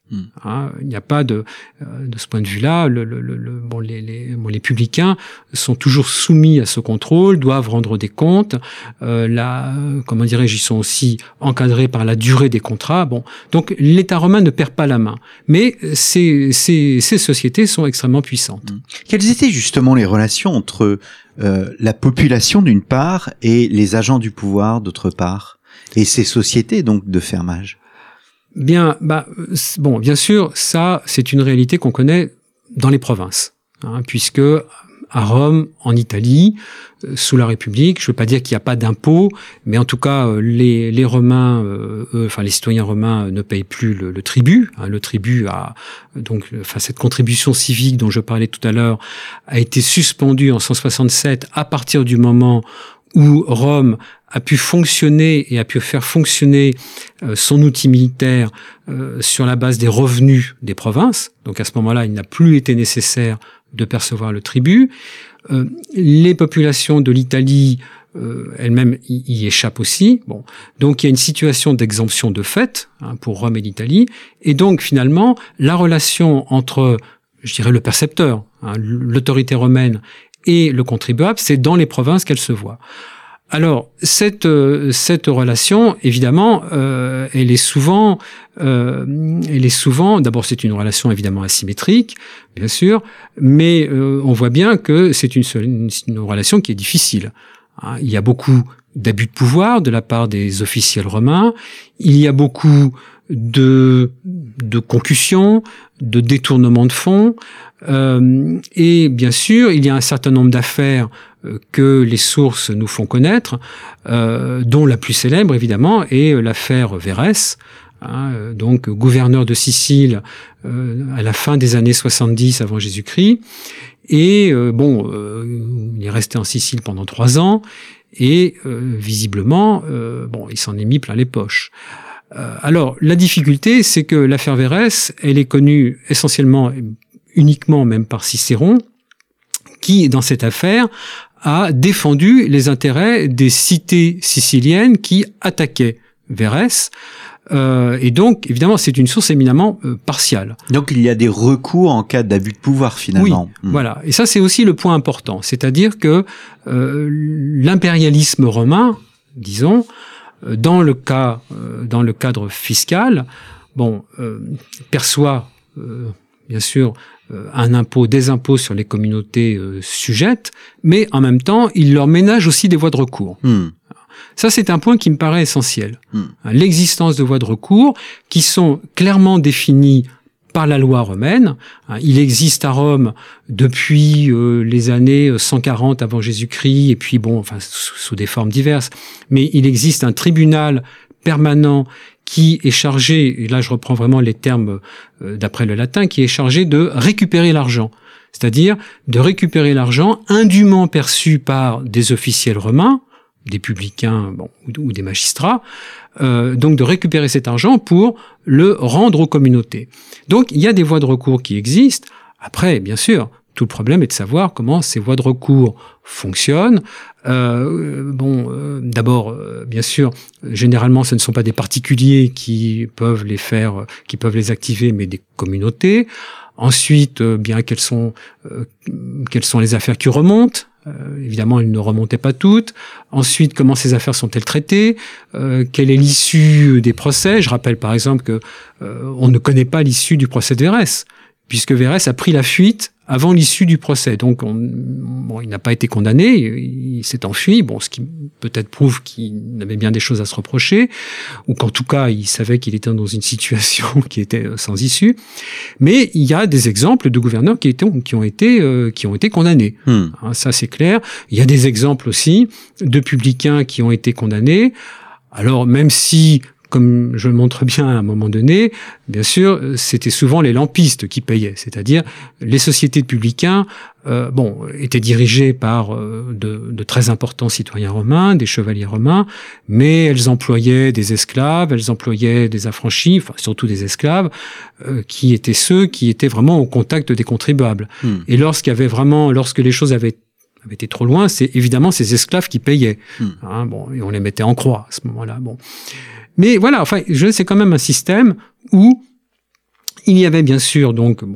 Hein, il n'y a pas de, euh, de ce point de vue-là, le, le, le, bon, les, les, bon, les publicains sont toujours soumis à ce contrôle, doivent rendre des comptes. Euh, là, comment dirais-je, ils sont aussi encadrés par la durée des contrats. Bon, donc l'État romain ne perd pas la main, mais ces, ces, ces sociétés sont extrêmement puissantes. Mmh. Quelles étaient justement les relations entre euh, la population d'une part et les agents du pouvoir d'autre part, et ces sociétés donc de fermage? Bien, bah, bon, bien sûr, ça, c'est une réalité qu'on connaît dans les provinces, hein, puisque à Rome, en Italie, euh, sous la République. Je ne veux pas dire qu'il n'y a pas d'impôts, mais en tout cas, euh, les, les Romains, euh, enfin les citoyens romains ne payent plus le, le tribut. Hein, le tribut a donc, enfin cette contribution civique dont je parlais tout à l'heure a été suspendue en 167 à partir du moment où Rome a pu fonctionner et a pu faire fonctionner euh, son outil militaire euh, sur la base des revenus des provinces. Donc à ce moment-là, il n'a plus été nécessaire de percevoir le tribut. Euh, les populations de l'Italie elles-mêmes y, échappent aussi. Bon, donc il y a une situation d'exemption de fait hein, pour Rome et l'Italie, et donc finalement la relation entre, je dirais, le percepteur, hein, l'autorité romaine et le contribuable, c'est dans les provinces qu'elle se voit. Alors cette euh, cette relation, évidemment, euh, elle est souvent, euh, elle est souvent. D'abord, c'est une relation évidemment asymétrique, bien sûr, mais on voit bien que c'est une, relation qui est difficile. Hein. Il y a beaucoup d'abus de pouvoir de la part des officiels romains. Il y a beaucoup de de concussion, de détournement de fonds, et bien sûr, il y a un certain nombre d'affaires que les sources nous font connaître, euh, dont la plus célèbre évidemment est l'affaire Vérès, hein, donc gouverneur de Sicile à la fin des années 70 avant Jésus-Christ. Et bon, il est resté en Sicile pendant trois ans et visiblement, bon, il s'en est mis plein les poches. alors, la difficulté, c'est que l'affaire Vérès, elle est connue essentiellement, uniquement même par Cicéron, qui, dans cette affaire, a défendu les intérêts des cités siciliennes qui attaquaient Vérès. Euh, et donc, évidemment, c'est une source éminemment euh, partiale. Donc, il y a des recours en cas d'abus de pouvoir, finalement. Oui, hmm. voilà. Et ça, c'est aussi le point important. C'est-à-dire que euh, l'impérialisme romain, disons, euh, dans le cas, euh, dans le cadre fiscal, bon, perçoit, bien sûr, euh, un impôt, des impôts sur les communautés euh, sujettes, mais en même temps, il leur ménage aussi des voies de recours. Hmm. Ça, c'est un point qui me paraît essentiel. Hmm. L'existence de voies de recours qui sont clairement définies par la loi romaine. Il existe à Rome depuis euh, les années 140 avant Jésus-Christ, et puis bon, enfin sous, des formes diverses, mais il existe un tribunal permanent qui est chargé, et là je reprends vraiment les termes euh, d'après le latin, qui est chargé de récupérer l'argent. C'est-à-dire de récupérer l'argent indûment perçu par des officiels romains, des publicains bon, ou, des magistrats, euh, donc de récupérer cet argent pour le rendre aux communautés. Donc il y a des voies de recours qui existent. Après, bien sûr, tout le problème est de savoir comment ces voies de recours fonctionnent. Euh, bon, euh, d'abord, euh, bien sûr, généralement, ce ne sont pas des particuliers qui peuvent les faire, qui peuvent les activer, mais des communautés. Ensuite, bien quelles sont quelles sont les affaires qui remontent évidemment, elles ne remontaient pas toutes. Ensuite, comment ces affaires sont-elles traitées Quelle est l'issue des procès? Je rappelle par exemple que on ne connaît pas l'issue du procès de Vérès, puisque Vérès a pris la fuite avant l'issue du procès. Donc, on, bon, il n'a pas été condamné, il s'est enfui, bon, ce qui peut-être prouve qu'il avait bien des choses à se reprocher, ou qu'en tout cas, il savait qu'il était dans une situation qui était euh, sans issue. Mais il y a des exemples de gouverneurs qui, étaient, qui ont été euh, qui ont été condamnés. Hmm. Hein, ça, c'est clair. Il y a des exemples aussi de publicains qui ont été condamnés. Alors, même si comme je le montre bien à un moment donné, bien sûr, c'était souvent les lampistes qui payaient, c'est-à-dire les sociétés de publicains, euh, bon, étaient dirigées par euh, de, très importants citoyens romains, des chevaliers romains, mais elles employaient des esclaves, elles employaient des affranchis, enfin surtout des esclaves, euh, qui étaient ceux qui étaient vraiment au contact des contribuables. Hmm. Et lorsqu'il y avait vraiment, lorsque les choses avaient été trop loin, c'est évidemment ces esclaves qui payaient. Hmm. Hein, bon, et on les mettait en croix à ce moment-là. Bon. Mais voilà, enfin, c'est quand même un système où il y avait bien sûr donc euh,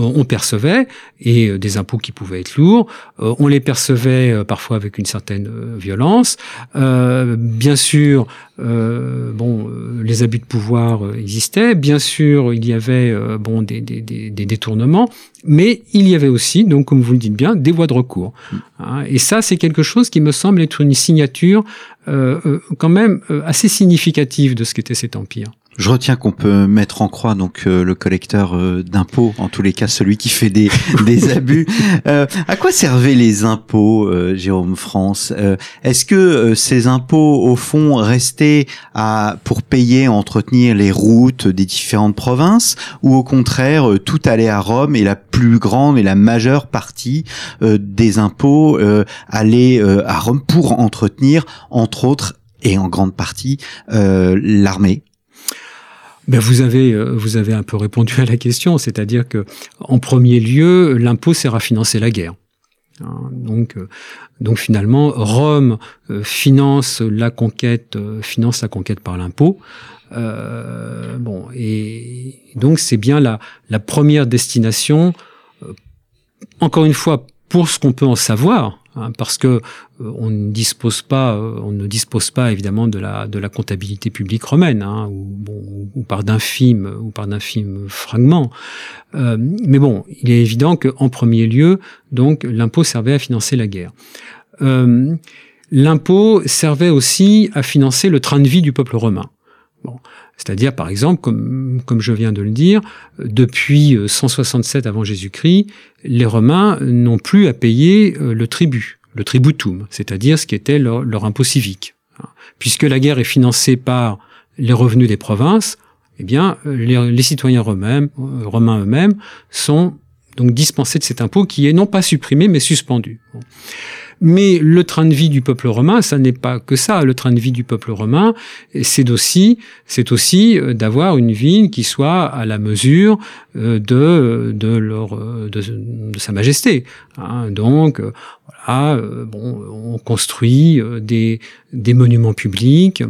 on percevait et euh, des impôts qui pouvaient être lourds, euh, on les percevait parfois avec une certaine violence. bien sûr, bon, les abus de pouvoir existaient. Bien sûr, il y avait bon des, détournements, mais il y avait aussi donc comme vous le dites bien des voies de recours. Hein, et ça, c'est quelque chose qui me semble être une signature quand même assez significative de ce qu'était cet empire. Je retiens qu'on peut mettre en croix donc euh, le collecteur euh, d'impôts, en tous les cas celui qui fait des, abus. Euh, à quoi servaient les impôts, Jérôme France? Est-ce que ces impôts, au fond, restaient à pour payer, entretenir les routes des différentes provinces, ou au contraire, tout allait à Rome et la plus grande et la majeure partie des impôts allait à Rome pour entretenir, entre autres, et en grande partie, l'armée? Ben vous avez euh, vous avez un peu répondu à la question, c'est-à-dire que en premier lieu, l'impôt sert à financer la guerre. Hein, donc, euh, donc finalement, Rome euh, finance la conquête, finance la conquête par l'impôt. Euh, bon, et donc c'est bien la, la première destination. encore une fois, pour ce qu'on peut en savoir, Hein, parce que on ne dispose pas, euh, on ne dispose pas évidemment de la comptabilité publique romaine, hein, ou, par d'infimes ou par d'infimes fragments. Euh, mais bon, il est évident qu'en premier lieu, donc l'impôt servait à financer la guerre. Euh, l'impôt servait aussi à financer le train de vie du peuple romain. C'est-à-dire, par exemple, comme, je viens de le dire, depuis 167 avant Jésus-Christ, les Romains n'ont plus à payer euh, le tribut, le tributum, c'est-à-dire ce qui était leur, impôt civique. Puisque la guerre est financée par les revenus des provinces, eh bien, les, citoyens romains, romains eux-mêmes sont donc dispensés de cet impôt qui est non pas supprimé mais suspendu. Mais le train de vie du peuple romain, ça n'est pas que ça. Le train de vie du peuple romain, c'est aussi, c'est aussi euh, d'avoir une ville qui soit à la mesure euh, de de leur euh, de, sa majesté. Hein. Donc bon, on construit des des monuments publics.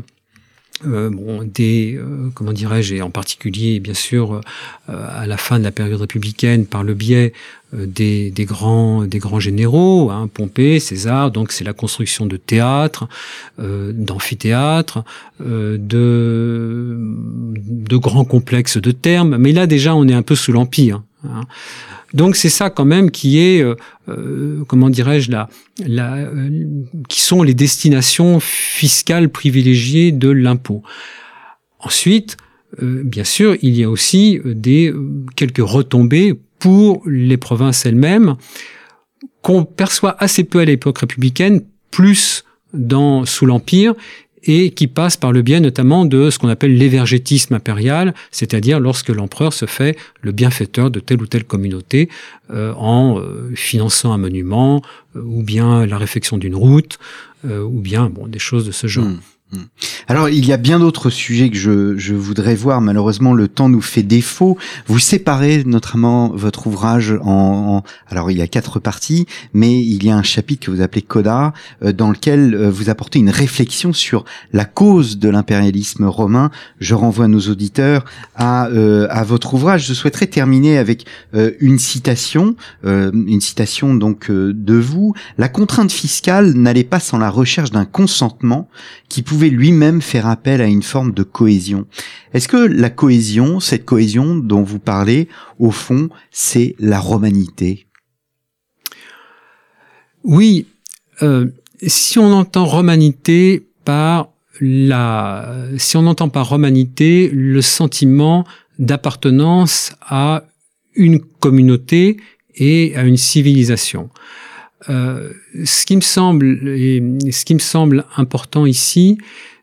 Euh, bon, des, euh, comment dirais-je, et en particulier, bien sûr, euh, à la fin de la période républicaine, par le biais des, des, grands, des grands généraux, hein, Pompée, César, donc c'est la construction de théâtres, d'amphithéâtres, de, de grands complexes de termes, mais là déjà on est un peu sous l'Empire. Hein. Donc c'est ça quand même qui est, euh, euh, comment dirais-je, la, la, euh, qui sont les destinations fiscales privilégiées de l'impôt. Ensuite, bien sûr, il y a aussi des quelques retombées pour les provinces elles-mêmes qu'on perçoit assez peu à l'époque républicaine, plus dans sous l'empire et qui passe par le biais notamment de ce qu'on appelle l'évergétisme impérial, c'est-à-dire lorsque l'empereur se fait le bienfaiteur de telle ou telle communauté euh, en euh, finançant un monument euh, ou bien la réfection d'une route ou bien bon des choses de ce genre. Hmm. Hmm. Alors, il y a bien d'autres sujets que je, je, voudrais voir. Malheureusement, le temps nous fait défaut. Vous séparez notamment votre ouvrage en, alors il y a quatre parties, mais il y a un chapitre que vous appelez Coda, euh, dans lequel euh, vous apportez une réflexion sur la cause de l'impérialisme romain. Je renvoie nos auditeurs à, euh, à votre ouvrage. Je souhaiterais terminer avec une citation, une citation donc de vous. La contrainte fiscale n'allait pas sans la recherche d'un consentement qui pouvait lui-même faire appel à une forme de cohésion. Est-ce que la cohésion, cette cohésion dont vous parlez, au fond, c'est la romanité? Oui, euh, si on entend romanité par la, si on entend par romanité le sentiment d'appartenance à une communauté et à une civilisation. Euh, ce qui me semble, ce qui me semble important ici,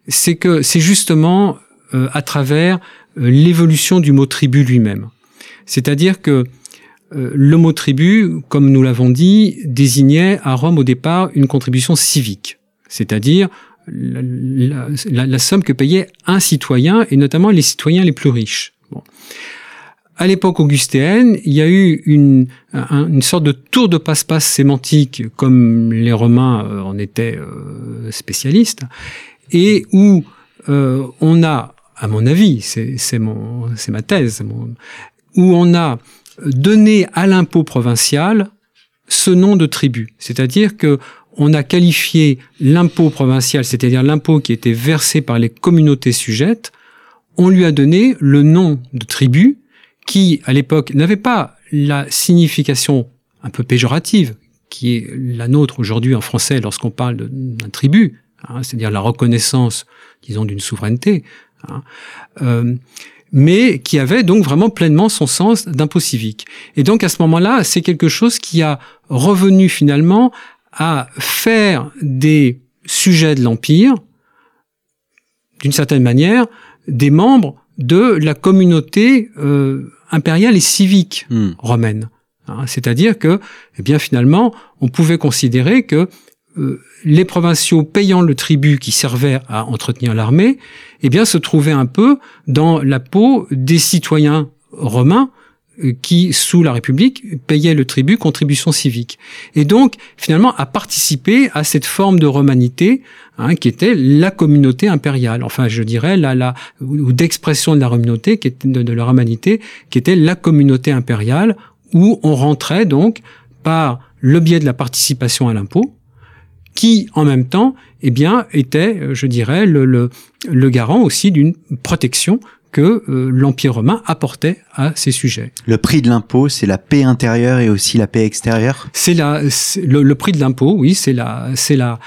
c'est que c'est justement euh, à travers euh, l'évolution du mot tribu lui-même. C'est-à-dire que le mot tribu, comme nous l'avons dit, désignait à Rome au départ une contribution civique, c'est-à-dire la, la, somme que payait un citoyen, et notamment les citoyens les plus riches. Bon à l'époque augustéenne, il y a eu une, une sorte de tour de passe-passe sémantique, comme les Romains euh, en étaient euh, spécialistes, et où euh, on a, à mon avis, c'est ma thèse, où on a donné à l'impôt provincial ce nom de tribu, c'est-à-dire que on a qualifié l'impôt provincial, c'est-à-dire l'impôt qui était versé par les communautés sujettes, on lui a donné le nom de tribu qui, à l'époque, n'avait pas la signification un peu péjorative qui est la nôtre aujourd'hui en français lorsqu'on parle d'un tribut, hein, c'est-à-dire la reconnaissance, disons, d'une souveraineté, hein, euh, mais qui avait donc vraiment pleinement son sens d'impôt civique. Et donc à ce moment-là, c'est quelque chose qui a revenu finalement à faire des sujets de l'Empire, d'une certaine manière, des membres de la communauté euh, impériale et civique hmm. romaine. Hein, c'est-à-dire que, eh bien, finalement, on pouvait considérer que euh, les provinciaux payant le tribut qui servait à entretenir l'armée, eh bien, se trouvaient un peu dans la peau des citoyens romains qui, sous la République, payaient le tribut, contribution civique. Et donc, finalement, a participé à cette forme de romanité hein, qui était la communauté impériale. Enfin, je dirais, la, la, ou d'expression de la communauté, qui était, de, de la romanité, qui était la communauté impériale, où on rentrait donc par le biais de la participation à l'impôt, qui, en même temps, eh bien, était, je dirais, le, le, le garant aussi d'une protection que euh, l'Empire romain apportait à ces sujets. Le prix de l'impôt, c'est la paix intérieure et aussi la paix extérieure? C'est la le, le, prix de l'impôt, oui, c'est la c'est la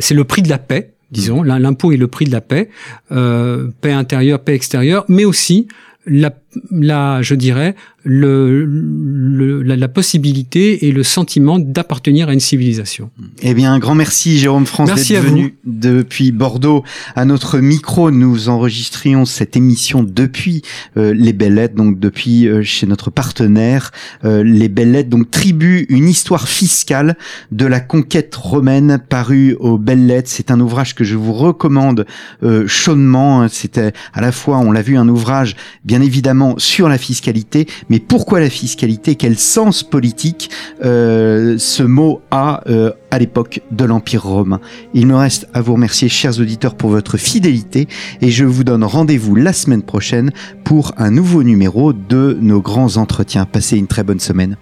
c'est le prix de la paix, disons. L'impôt est le prix de la paix, euh, paix intérieure, paix extérieure, mais aussi la, la, je dirais, le, le la, la, possibilité et le sentiment d'appartenir à une civilisation. Eh bien, un grand merci Jérôme France d'être venu depuis Bordeaux à notre micro. Nous enregistrions cette émission depuis euh, les Belles Lettres, donc depuis euh, chez notre partenaire euh, les Belles Lettres, donc Tribu, une histoire fiscale de la conquête romaine, paru aux Belles Lettres. C'est un ouvrage que je vous recommande chaudement. C'était à la fois, on l'a vu, un ouvrage bien évidemment sur la fiscalité, mais pourquoi la fiscalité Quel sens politique euh, ce mot a euh, à l'époque de l'Empire romain Il me reste à vous remercier, chers auditeurs, pour votre fidélité et je vous donne rendez-vous la semaine prochaine pour un nouveau numéro de nos grands entretiens. Passez une très bonne semaine.